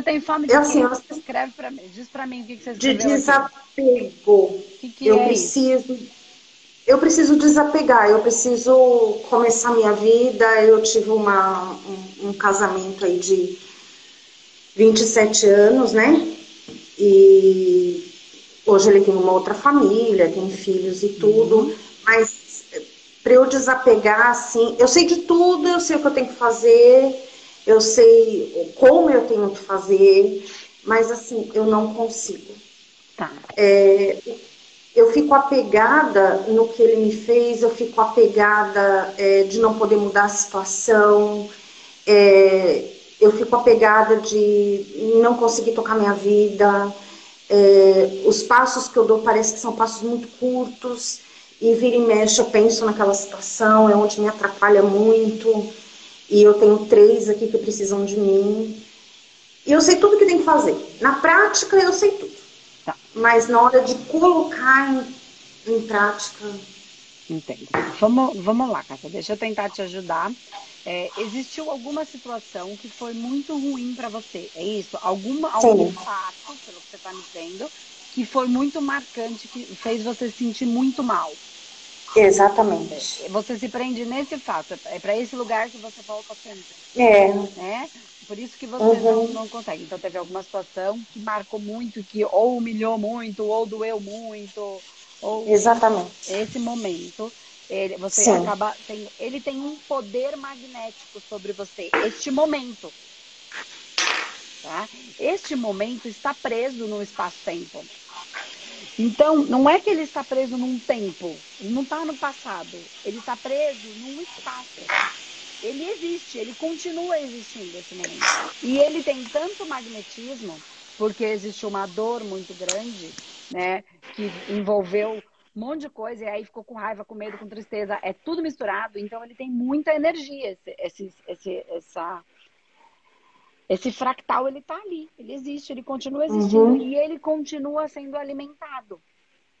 Você tem fome de Eu, assim, eu- Escreve pra mim. Diz pra mim o que, que você De escreveu aqui. desapego. Que, que eu é isso? preciso. Eu preciso desapegar, eu preciso começar minha vida. Eu tive uma, um, um casamento aí de 27 anos, né? E hoje ele tem uma outra família, tem filhos e tudo. Mas para eu desapegar, assim, eu sei de tudo, eu sei o que eu tenho que fazer, eu sei como eu tenho que fazer, mas assim, eu não consigo. Tá. Eu fico apegada no que ele me fez, eu fico apegada é, de não poder mudar a situação, é, eu fico apegada de não conseguir tocar minha vida, é, os passos que eu dou parece que são passos muito curtos, e vira e mexe eu penso naquela situação, é onde me atrapalha muito, e eu tenho três aqui que precisam de mim, e eu sei tudo que tem que fazer. Na prática, eu sei tudo. Tá. Mas na hora de colocar em, em prática. Entendo. Vamos, vamos lá, Cássia, deixa eu tentar te ajudar. É, existiu alguma situação que foi muito ruim para você? É isso? Alguma, algum fato, pelo que você está me dizendo, que foi muito marcante, que fez você se sentir muito mal? Exatamente. Você se prende nesse fato, é para esse lugar que você volta sempre, É, né? Por isso que você Uhum. não, não consegue. Então, teve alguma situação que marcou muito, que ou humilhou muito, ou doeu muito, ou exatamente. esse momento, ele, você Sim. acaba. Tem, ele tem um poder magnético sobre você. Este momento. Tá? Este momento está preso no espaço-tempo. Então, não é que ele está preso num tempo, ele não está no passado, ele está preso num espaço. Ele existe, ele continua existindo esse momento. E ele tem tanto magnetismo, porque existe uma dor muito grande, né, que envolveu um monte de coisa, e aí ficou com raiva, com medo, com tristeza, é tudo misturado, então ele tem muita energia, esse, esse, essa, esse fractal, ele tá ali, ele existe, ele continua existindo, Uhum. e ele continua sendo alimentado,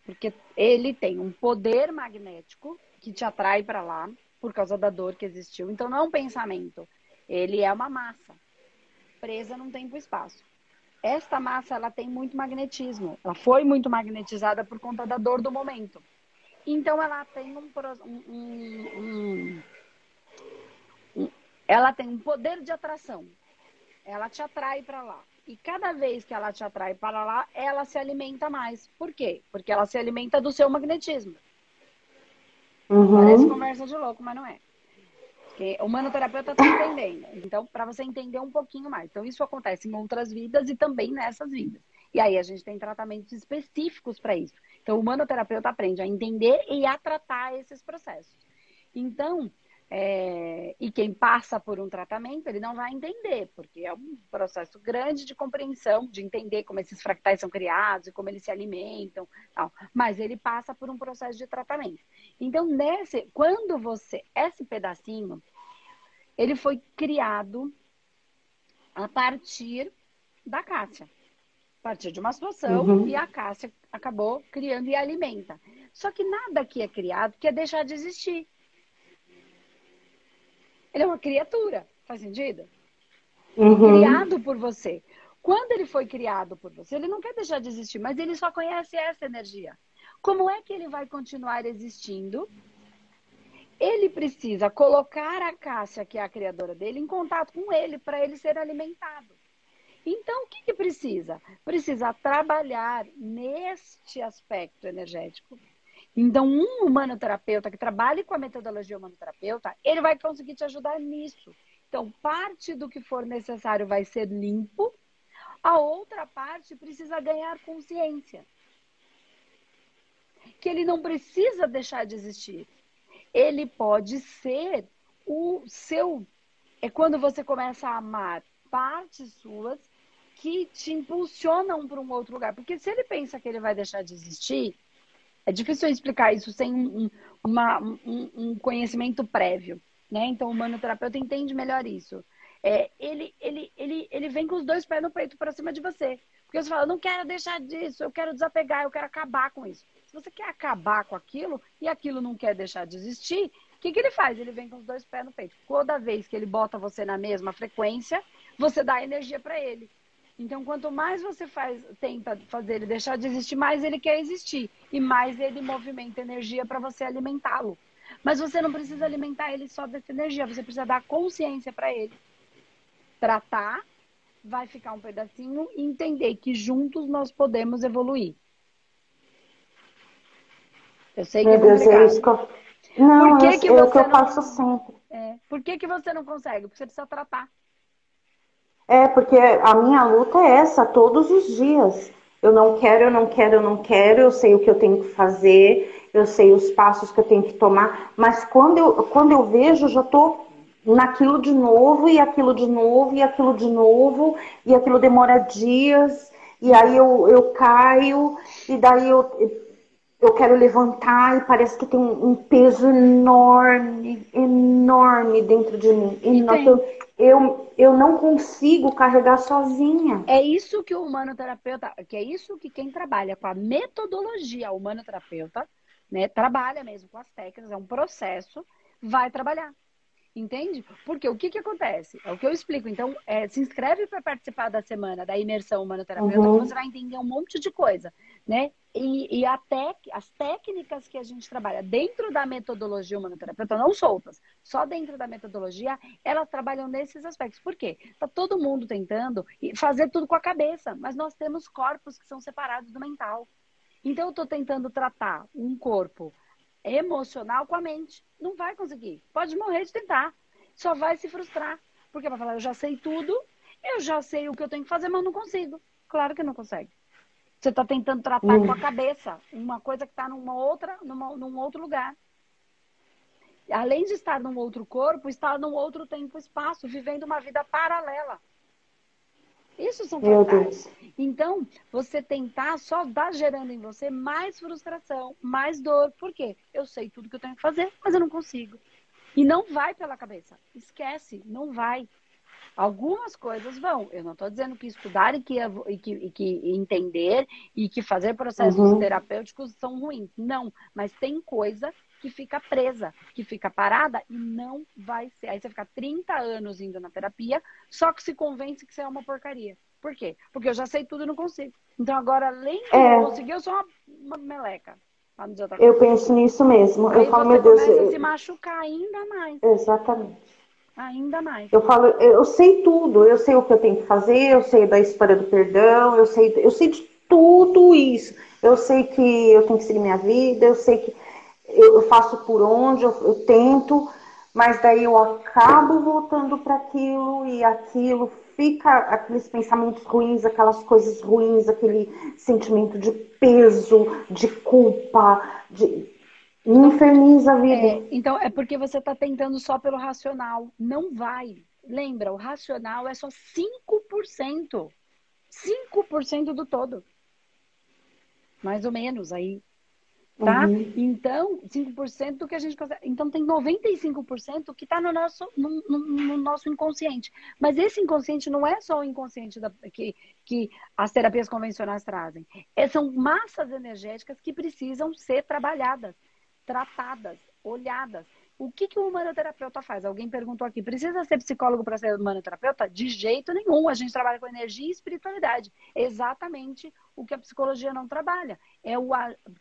porque ele tem um poder magnético que te atrai para lá, por causa da dor que existiu, então não é um pensamento, ele é uma massa, presa num tempo e espaço. Esta massa, ela tem muito magnetismo. Ela foi muito magnetizada por conta da dor do momento. Então, ela tem um, um- um- um- um- ela tem um poder de atração. Ela te atrai para lá. E cada vez que ela te atrai para lá, ela se alimenta mais. Por quê? Porque ela se alimenta do seu magnetismo. Parece Uhum. conversa de louco, mas não é. Porque o manoterapeuta está entendendo. Então, para você entender um pouquinho mais. Então, isso acontece em outras vidas e também nessas vidas. E aí a gente tem tratamentos específicos para isso. Então, o manoterapeuta aprende a entender e a tratar esses processos. Então, é, e quem passa por um tratamento, ele não vai entender, porque é um processo grande de compreensão, de entender como esses fractais são criados e como eles se alimentam, tal. mas ele passa por um processo de tratamento. Então, nesse, quando você, esse pedacinho, ele foi criado a partir da Cássia. A partir de uma situação Uhum. e a Cássia acabou criando e alimenta. Só que nada que é criado quer deixar de existir. Ele é uma criatura, faz sentido? Uhum. Criado por você. Quando ele foi criado por você, ele não quer deixar de existir, mas ele só conhece essa energia. Como é que ele vai continuar existindo? Ele precisa colocar a Cássia, que é a criadora dele, em contato com ele para ele ser alimentado. Então, o que, que precisa? Precisa trabalhar neste aspecto energético. Então, um humanoterapeuta que trabalhe com a metodologia humanoterapeuta, ele vai conseguir te ajudar nisso. Então, parte do que for necessário vai ser limpo, a outra parte precisa ganhar consciência. Que ele não precisa deixar de existir. Ele pode ser o seu. É quando você começa a amar partes suas que te impulsionam para um outro lugar. Porque se ele pensa que ele vai deixar de existir, é difícil explicar isso sem um, uma, um, um conhecimento prévio. Né? Então, o humanoterapeuta entende melhor isso. É, ele, ele, ele, ele vem com os dois pés no peito para cima de você. Porque você fala, não quero deixar disso, eu quero desapegar, eu quero acabar com isso. Se você quer acabar com aquilo e aquilo não quer deixar de existir, o que, que ele faz? Ele vem com os dois pés no peito. Toda vez que ele bota você na mesma frequência, você dá energia para ele. Então, quanto mais você faz, tenta fazer ele deixar de existir, mais ele quer existir. E mais ele movimenta energia para você alimentá-lo. Mas você não precisa alimentar ele só dessa energia, você precisa dar consciência para ele. Tratar, vai ficar um pedacinho e entender que juntos nós podemos evoluir. Eu sei que Meu é Deus, é isso que eu... Não, Por que, que é o que eu não... faço sempre. É. Por que, que você não consegue? Porque você precisa tratar. É, porque a minha luta é essa todos os dias. Eu não quero, eu não quero, eu não quero, eu sei o que eu tenho que fazer, eu sei os passos que eu tenho que tomar, mas quando eu, quando eu vejo, eu já estou naquilo de novo, e aquilo de novo, e aquilo de novo, e aquilo demora dias, e aí eu, eu caio, e daí eu eu quero levantar e parece que tem um, peso enorme, enorme dentro de mim. Eu, eu, eu não consigo carregar sozinha. É isso que o humanoterapeuta, que é isso que quem trabalha com a metodologia humanoterapeuta, né, trabalha mesmo com as técnicas, é um processo, vai trabalhar. Entende? Porque o que, que acontece? É o que eu explico. Então, é, se inscreve para participar da semana da imersão humanoterapeuta, uhum. que você vai entender um monte de coisa, né? E, e até as técnicas que a gente trabalha dentro da metodologia humanoterapeuta, não soltas, só dentro da metodologia, elas trabalham nesses aspectos. Por quê? Está todo mundo tentando fazer tudo com a cabeça, mas nós temos corpos que são separados do mental. Então, eu estou tentando tratar um corpo emocional com a mente. Não vai conseguir. Pode morrer de tentar. Só vai se frustrar. Porque vai falar, eu já sei tudo, eu já sei o que eu tenho que fazer, mas não consigo. Claro que não consegue. Você está tentando tratar uhum. com a cabeça uma coisa que está numa outra, numa, num outro lugar. Além de estar num outro corpo, está num outro tempo e espaço, vivendo uma vida paralela. Isso são fantásticos. Então, você tentar só dá gerando em você mais frustração, mais dor. Por quê? Eu sei tudo que eu tenho que fazer, mas eu não consigo. E não vai pela cabeça. Esquece, não vai. Algumas coisas vão. Eu não estou dizendo que estudar e que, e que, e que, entender e que fazer processos uhum. terapêuticos são ruins. Não, mas tem coisa que fica presa, que fica parada e não vai ser. Aí você fica 30 anos indo na terapia, só que se convence que você é uma porcaria. Por quê? Porque eu já sei tudo e não consigo. Então agora, além de é. conseguir, eu sou uma, uma meleca. Eu penso nisso mesmo. Aí eu falo, meu Deus. Começa a se machucar ainda mais. Exatamente. Ainda mais. Eu falo, eu sei tudo, eu sei o que eu tenho que fazer, eu sei da história do perdão, eu sei, eu sei de tudo isso. Eu sei que eu tenho que seguir minha vida, eu sei que eu, faço por onde, eu, eu tento, mas daí eu acabo voltando para aquilo e aquilo fica aqueles pensamentos ruins, aquelas coisas ruins, aquele sentimento de peso, de culpa, de me inferniza a vida. É, então é porque você está tentando só pelo racional, não vai. Lembra, o racional é só 5%. 5% do todo. Mais ou menos aí tá? Uhum. Então, 5% do que a gente consegue. Então, tem 95% que está no nosso, no, no, no, nosso inconsciente. Mas esse inconsciente não é só o inconsciente da, que, que as terapias convencionais trazem. É, são massas energéticas que precisam ser trabalhadas, tratadas, olhadas. O que, que o humanoterapeuta faz? Alguém perguntou aqui: precisa ser psicólogo para ser humanoterapeuta? De jeito nenhum. A gente trabalha com energia e espiritualidade. Exatamente o que a psicologia não trabalha. É o,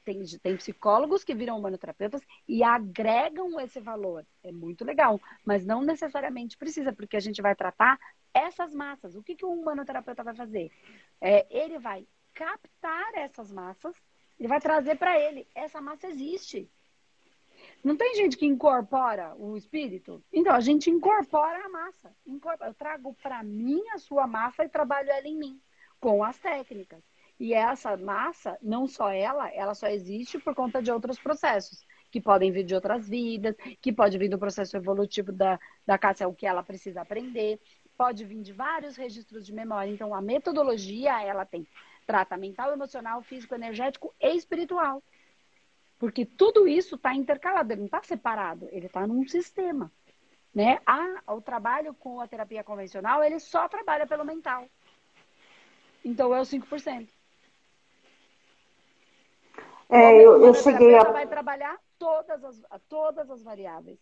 tem, tem psicólogos que viram humanoterapeutas e agregam esse valor. É muito legal, mas não necessariamente precisa, porque a gente vai tratar essas massas. O que, que o humanoterapeuta vai fazer? É, ele vai captar essas massas, ele vai trazer para ele: essa massa existe não tem gente que incorpora o espírito? Então, a gente incorpora a massa. Eu trago para mim a sua massa e trabalho ela em mim, com as técnicas. E essa massa, não só ela, ela só existe por conta de outros processos, que podem vir de outras vidas, que pode vir do processo evolutivo da, da Cássia, o que ela precisa aprender, pode vir de vários registros de memória. Então, a metodologia, ela tem trata mental, emocional, físico, energético e espiritual. Porque tudo isso está intercalado, ele não está separado, ele está num sistema. Né? A, o trabalho com a terapia convencional, ele só trabalha pelo mental. Então é o 5%. É, eu, eu cheguei a... vai trabalhar todas as, todas as variáveis.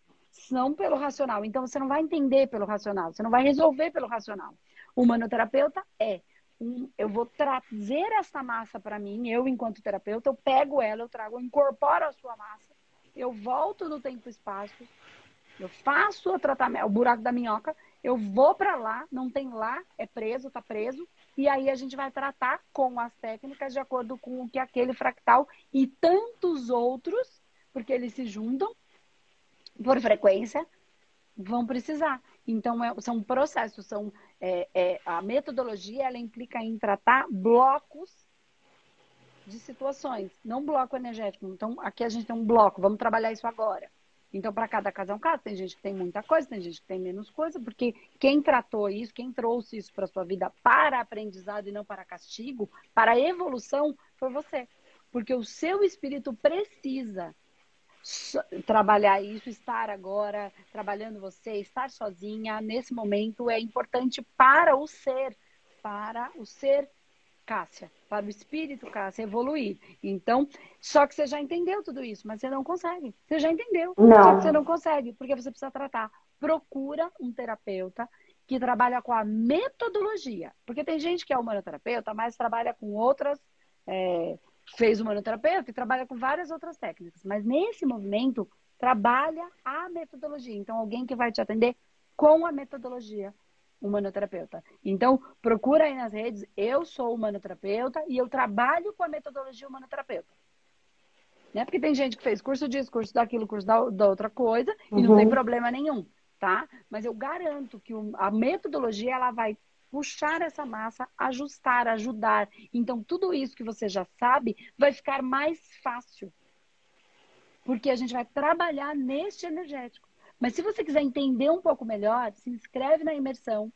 Não pelo racional. Então você não vai entender pelo racional, você não vai resolver pelo racional. O humanoterapeuta é eu vou trazer essa massa para mim, eu enquanto terapeuta, eu pego ela, eu trago, eu incorporo a sua massa, eu volto no tempo e espaço, eu faço o tratamento, o buraco da minhoca, eu vou para lá, não tem lá, é preso, tá preso, e aí a gente vai tratar com as técnicas de acordo com o que aquele fractal e tantos outros, porque eles se juntam por frequência, vão precisar. Então, é, são processos, são, é, é, a metodologia ela implica em tratar blocos de situações, não bloco energético. Então, aqui a gente tem um bloco, vamos trabalhar isso agora. Então, para cada caso é um caso. Tem gente que tem muita coisa, tem gente que tem menos coisa, porque quem tratou isso, quem trouxe isso para sua vida para aprendizado e não para castigo, para evolução, foi você. Porque o seu espírito precisa trabalhar isso, estar agora trabalhando você, estar sozinha nesse momento é importante para o ser, para o ser Cássia, para o espírito Cássia evoluir. Então, só que você já entendeu tudo isso, mas você não consegue. Você já entendeu, não. só que você não consegue, porque você precisa tratar. Procura um terapeuta que trabalha com a metodologia, porque tem gente que é humanoterapeuta, mas trabalha com outras é, fez humanoterapeuta e trabalha com várias outras técnicas. Mas nesse movimento, trabalha a metodologia. Então, alguém que vai te atender com a metodologia humanoterapeuta. Então, procura aí nas redes, eu sou humanoterapeuta e eu trabalho com a metodologia humanoterapeuta. Né? Porque tem gente que fez curso disso, curso daquilo, curso da, da outra coisa uhum. e não tem uhum. problema nenhum, tá? Mas eu garanto que a metodologia ela vai puxar essa massa, ajustar, ajudar. Então, tudo isso que você já sabe vai ficar mais fácil. Porque a gente vai trabalhar neste energético. Mas se você quiser entender um pouco melhor, se inscreve na imersão.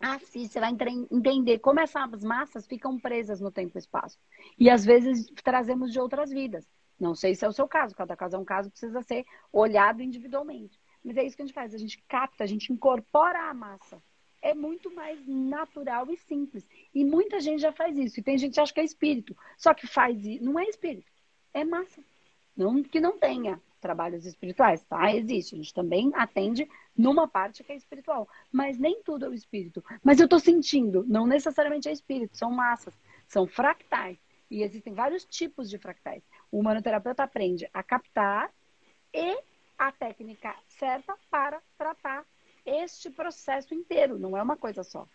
Assiste, você vai entender como essas massas ficam presas no tempo e espaço. E às vezes trazemos de outras vidas. Não sei se é o seu caso, cada caso é um caso, precisa ser olhado individualmente. Mas é isso que a gente faz, a gente capta, a gente incorpora a massa é muito mais natural e simples. E muita gente já faz isso. E tem gente que acha que é espírito. Só que faz isso. Não é espírito. É massa. Não que não tenha trabalhos espirituais, tá? Existe. A gente também atende numa parte que é espiritual. Mas nem tudo é o espírito. Mas eu estou sentindo. Não necessariamente é espírito. São massas. São fractais. E existem vários tipos de fractais. O humanoterapeuta aprende a captar e a técnica certa para tratar este processo inteiro, não é uma coisa só.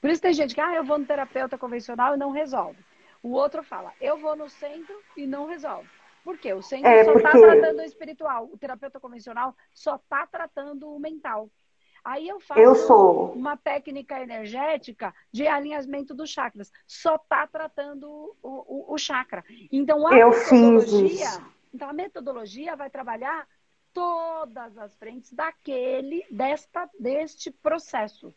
Por isso tem gente que, ah, eu vou no terapeuta convencional e não resolve. O outro fala, eu vou no centro e não resolve. Por quê? O centro é, só está porque... tratando o espiritual. O terapeuta convencional só está tratando o mental. Aí eu faço eu sou... uma técnica energética de alinhamento dos chakras. Só está tratando o, o, o, chakra. Então a eu metodologia. Então a metodologia vai trabalhar todas as frentes daquele, desta, deste processo.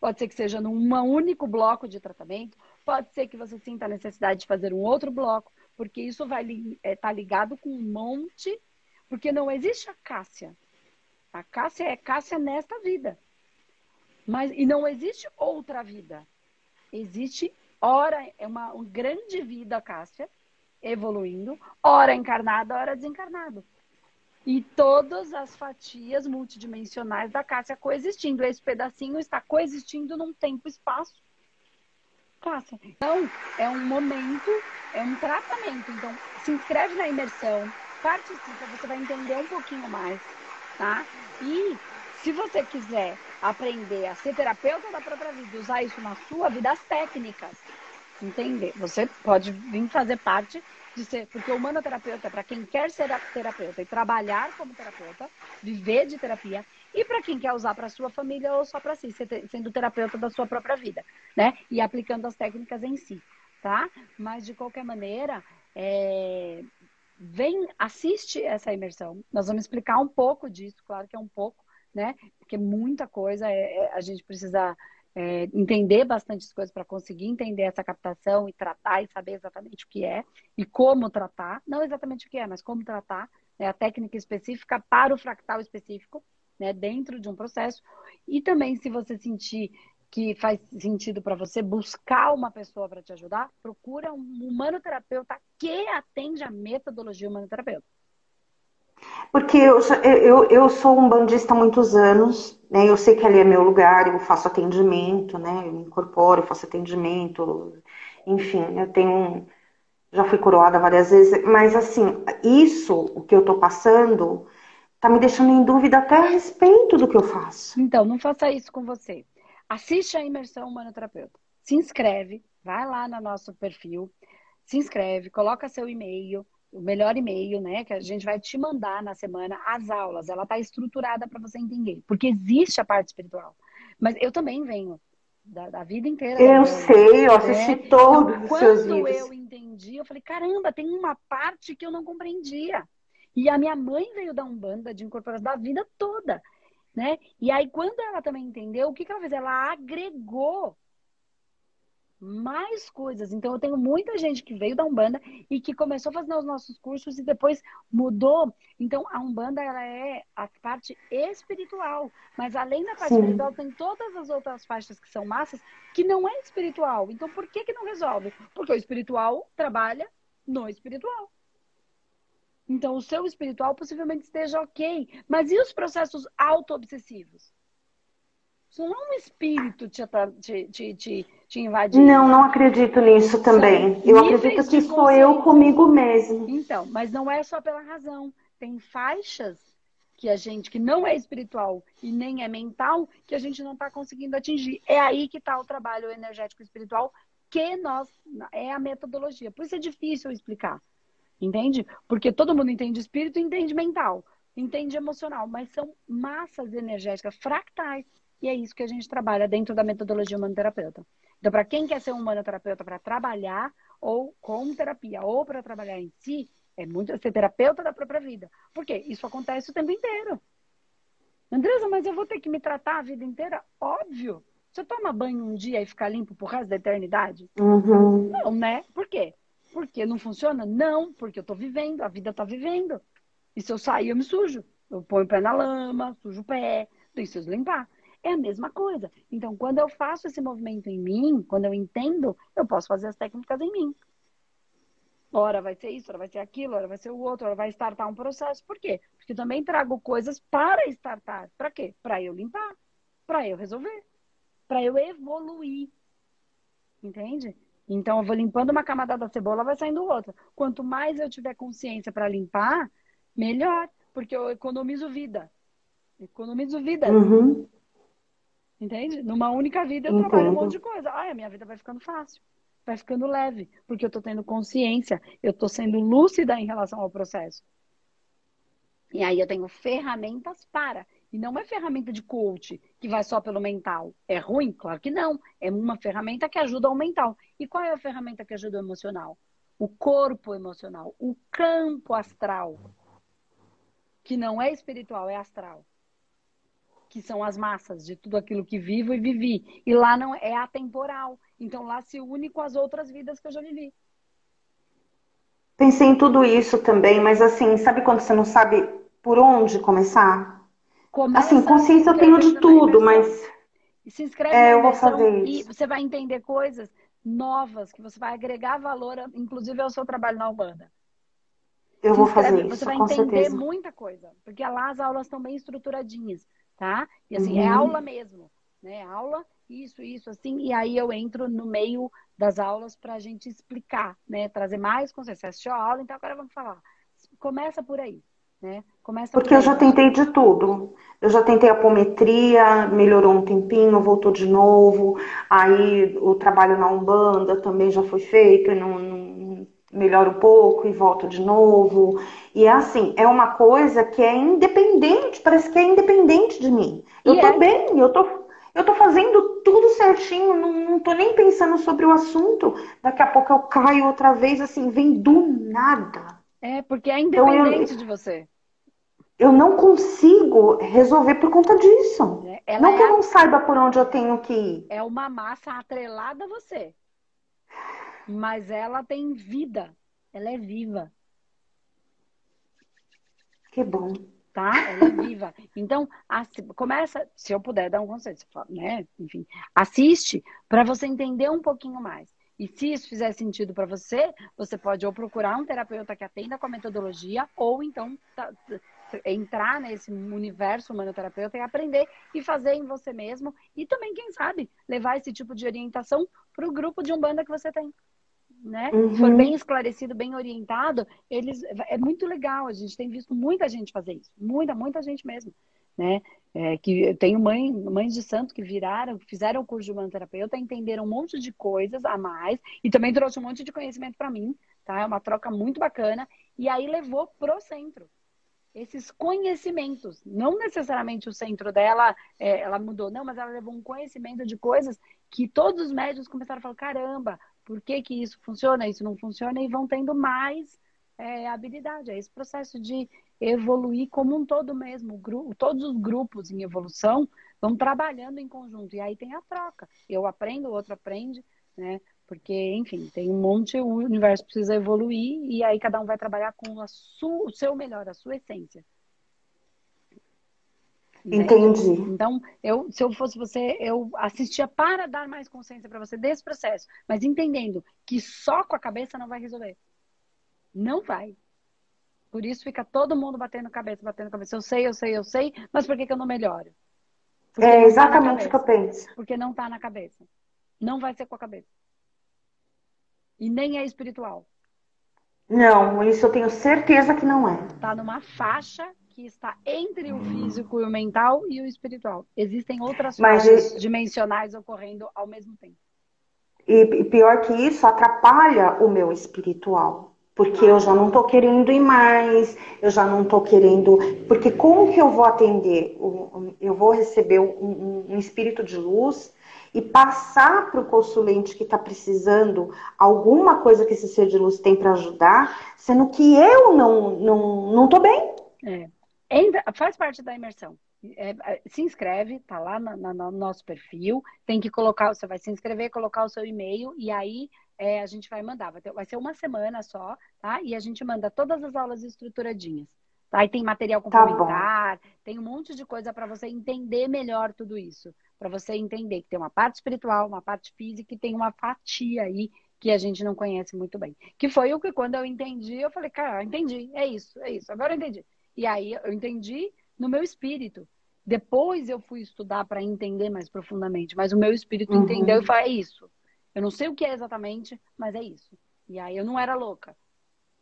Pode ser que seja num único bloco de tratamento, pode ser que você sinta a necessidade de fazer um outro bloco, porque isso vai estar é, tá ligado com um monte, porque não existe a Cássia. A Cássia é Cássia nesta vida. Mas, e não existe outra vida. Existe, ora, é uma, uma grande vida Cássia, evoluindo, ora encarnada, ora desencarnado e todas as fatias multidimensionais da Cássia coexistindo. Esse pedacinho está coexistindo num tempo e espaço. Cássia. Então, é um momento, é um tratamento. Então, se inscreve na imersão, participa, você vai entender um pouquinho mais, tá? E se você quiser aprender a ser terapeuta da própria vida, usar isso na sua vida, as técnicas, entender. Você pode vir fazer parte de ser, porque o humanoterapeuta é para quem quer ser terapeuta e trabalhar como terapeuta, viver de terapia, e para quem quer usar para sua família ou só para si, sendo terapeuta da sua própria vida, né? E aplicando as técnicas em si, tá? Mas de qualquer maneira, é... vem, assiste essa imersão. Nós vamos explicar um pouco disso, claro que é um pouco, né? Porque muita coisa é, é a gente precisa é, entender bastante coisas para conseguir entender essa captação e tratar e saber exatamente o que é e como tratar, não exatamente o que é, mas como tratar, né, a técnica específica para o fractal específico, né, dentro de um processo. E também, se você sentir que faz sentido para você buscar uma pessoa para te ajudar, procura um humanoterapeuta que atende a metodologia humanoterapeuta. Porque eu, eu, eu sou um bandista há muitos anos, Né? Eu sei que ali é meu lugar, eu faço atendimento, né? Eu me incorporo, eu faço atendimento, enfim, eu tenho. Já fui coroada várias vezes, mas assim, isso, o que eu tô passando, tá me deixando em dúvida até a respeito do que eu faço. Então, não faça isso com você. Assiste a imersão humanoterapeuta. Se inscreve, vai lá no nosso perfil, se inscreve, coloca seu e-mail, o melhor e-mail, né? Que a gente vai te mandar na semana as aulas. Ela tá estruturada para você entender, porque existe a parte espiritual. Mas eu também venho da, da vida inteira. Eu né? sei, eu assisti é. todos então, os seus vídeos. Quando eu entendi, eu falei, caramba, tem uma parte que eu não compreendia. E a minha mãe veio da Umbanda de incorporação da vida toda, né? E aí, quando ela também entendeu, o que, que ela fez? Ela agregou mais coisas. Então, eu tenho muita gente que veio da Umbanda e que começou a fazer os nossos cursos e depois mudou. Então, a Umbanda, ela é a parte espiritual. Mas, além da parte Sim. espiritual, tem todas as outras faixas que são massas que não é espiritual. Então, por que, que não resolve? Porque o espiritual trabalha no espiritual. Então, o seu espiritual possivelmente esteja ok. Mas e os processos auto-obsessivos? Isso não é um espírito te, te, te, te, te. Não, não acredito nisso também. eu acredito que sou eu comigo mesmo. Então, mas não é só pela razão. Tem faixas que a gente, que não é espiritual e nem é mental, que a gente não está conseguindo atingir. É aí que está o trabalho energético espiritual, que nós é a metodologia. Por isso é difícil explicar. Entende? Porque todo mundo entende espírito e entende mental, entende emocional, mas são massas energéticas fractais. E é isso que a gente trabalha dentro da metodologia humanoterapeuta. Então, para quem quer ser um humanoterapeuta para trabalhar ou com terapia ou para trabalhar em si, é muito ser terapeuta da própria vida. Por quê? Isso acontece o tempo inteiro. Andresa, mas eu vou ter que me tratar a vida inteira? Óbvio. Você toma banho um dia e fica limpo pro resto da eternidade? Uhum. Não, né? Por quê? Porque não funciona? Não, porque eu tô vivendo, a vida tá vivendo. E se eu sair, eu me sujo. Eu ponho o pé na lama, sujo o pé, preciso limpar. É a mesma coisa. Então, quando eu faço esse movimento em mim, quando eu entendo, eu posso fazer as técnicas em mim. Ora vai ser isso, ora vai ser aquilo, ora vai ser o outro, ora vai startar um processo. Por quê? Porque também trago coisas para startar. Para quê? Para eu limpar, para eu resolver, para eu evoluir. Entende? Então, eu vou limpando uma camada da cebola, vai saindo outra. Quanto mais eu tiver consciência para limpar, melhor, porque eu economizo vida. Economizo vida. Uhum. Entende? Numa única vida eu Entendo. trabalho um monte de coisa. Ai, a minha vida vai ficando fácil. Vai ficando leve. Porque eu tô tendo consciência. Eu tô sendo lúcida em relação ao processo. E aí eu tenho ferramentas para. E não é ferramenta de coach que vai só pelo mental. É ruim? Claro que não. É uma ferramenta que ajuda ao mental. E qual é a ferramenta que ajuda o emocional? O corpo emocional, o campo astral. Que não é espiritual, é astral que são as massas de tudo aquilo que vivo e vivi. E lá não é atemporal. Então lá se une com as outras vidas que eu já vivi. Pensei em tudo isso também, mas assim, sabe quando você não sabe por onde começar? Começa assim, consciência eu tenho de tudo, mas. E se inscreve é, eu vou fazer isso. e você vai entender coisas novas que você vai agregar valor, inclusive ao seu trabalho na Ubanda. Eu se vou inscreve, fazer isso. Você vai entender certeza. muita coisa, porque lá as aulas estão bem estruturadinhas tá? E assim, é uhum. é aula mesmo, né? Aula, isso, isso, assim, e aí eu entro no meio das aulas para a gente explicar, né? Trazer mais consciência. Você assistiu a aula, então agora vamos falar. Começa por aí, né? Começa Porque eu já tentei de tudo. Eu já tentei apometria, melhorou um tempinho, voltou de novo. Aí o trabalho na Umbanda também já foi feito e não, não melhora um pouco e volta de novo. E é assim, é uma coisa que é independente, parece que é independente de mim. Eu e tô é... bem, eu tô, eu tô fazendo tudo certinho, não, não tô nem pensando sobre o assunto. Daqui a pouco eu caio outra vez, assim, vem do nada. É, porque é independente então, eu, de você. Eu não consigo resolver por conta disso. É, ela não é que eu não saiba por onde eu tenho que ir. É uma massa atrelada a você. Mas ela tem vida. Ela é viva. Que bom. Tá? Ela é viva. Então, começa, se eu puder dar um conselho, né? Enfim, assiste para você entender um pouquinho mais. E se isso fizer sentido para você, você pode ou procurar um terapeuta que atenda com a metodologia, ou então entrar nesse universo humanoterapeuta e aprender e fazer em você mesmo. E também, quem sabe, levar esse tipo de orientação para o grupo de Umbanda que você tem. Né? Uhum. For bem esclarecido, bem orientado, eles é muito legal. A gente tem visto muita gente fazer isso, muita, muita gente mesmo, né? É, que tenho mãe, mães de santo que viraram, fizeram o curso de humanoterapeuta, entenderam um monte de coisas a mais e também trouxe um monte de conhecimento para mim, tá? É uma troca muito bacana e aí levou pro centro esses conhecimentos. Não necessariamente o centro dela, é, ela mudou, não, mas ela levou um conhecimento de coisas que todos os médicos começaram a falar: caramba, por que, que isso funciona, isso não funciona, e vão tendo mais é, habilidade. É esse processo de evoluir como um todo mesmo. todos os grupos em evolução vão trabalhando em conjunto, e aí tem a troca. Eu aprendo, o outro aprende, né? Porque, enfim, tem um monte, o universo precisa evoluir e aí cada um vai trabalhar com sua, o seu melhor, a sua essência. Entendi. Então, eu, se eu fosse você, eu assistia para dar mais consciência para você desse processo, mas entendendo que só com a cabeça não vai resolver. Não vai. Por isso fica todo mundo batendo cabeça, batendo cabeça. Eu sei, eu sei, eu sei, mas por que, que eu não melhoro? Porque é tá exatamente tá o que eu penso. Porque não está na cabeça. Não vai ser com a cabeça. E nem é espiritual. Não, isso eu tenho certeza que não é. Está numa faixa que está entre o físico e o mental e o espiritual. Existem outras Mas faixas e... dimensionais ocorrendo ao mesmo tempo. E pior que isso, atrapalha o meu espiritual. Porque eu já não estou querendo ir mais, eu já não estou querendo. Porque como que eu vou atender? Eu vou receber um, um espírito de luz e passar para o consulente que está precisando alguma coisa que esse ser de luz tem para ajudar, sendo que eu não não não tô bem. É. Entra, faz parte da imersão. É, é se inscreve, tá lá no, no, nosso perfil. Tem que colocar, você vai se inscrever, colocar o seu e-mail e aí é, a gente vai mandar. Vai, ter, vai ser uma semana só, tá? E a gente manda todas as aulas estruturadinhas. Tá? Aí tem material tá complementar, tá tem um monte de coisa para você entender melhor tudo isso para você entender que tem uma parte espiritual, uma parte física e tem uma fatia aí que a gente não conhece muito bem. Que foi o que quando eu entendi, eu falei, cara, entendi, é isso, é isso, agora eu entendi. E aí eu entendi no meu espírito. Depois eu fui estudar para entender mais profundamente, mas o meu espírito uhum. entendeu e falou, é isso. Eu não sei o que é exatamente, mas é isso. E aí eu não era louca.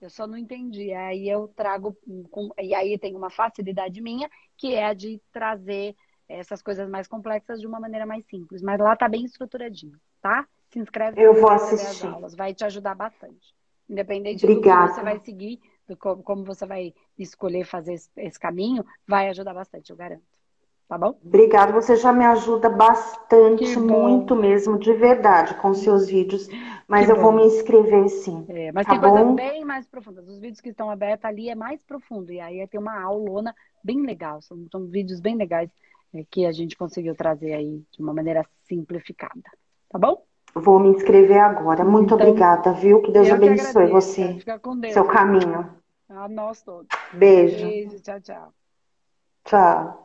Eu só não entendi. Aí eu trago com... e aí tem uma facilidade minha que é a de trazer essas coisas mais complexas de uma maneira mais simples. Mas lá tá bem estruturadinho, tá? Se inscreve. Eu vou assistir. aulas, vai te ajudar bastante. Independente Obrigada. do que você vai seguir, do como você vai escolher fazer esse caminho, vai ajudar bastante, eu garanto. Tá bom? Obrigada, você já me ajuda bastante, muito mesmo, de verdade, com seus vídeos. Mas que eu bom. vou me inscrever sim. É, mas tá tem bom? coisas bem mais profundas. Os vídeos que estão abertos ali é mais profundo. E aí tem uma aulona bem legal. São, são vídeos bem legais é, que a gente conseguiu trazer aí de uma maneira simplificada. Tá bom? Vou me inscrever agora. Muito então, obrigada, viu? Que Deus abençoe você. Fica com Deus. Seu caminho. A nós todos. Beijo. Beijo. Tchau, tchau. Tchau.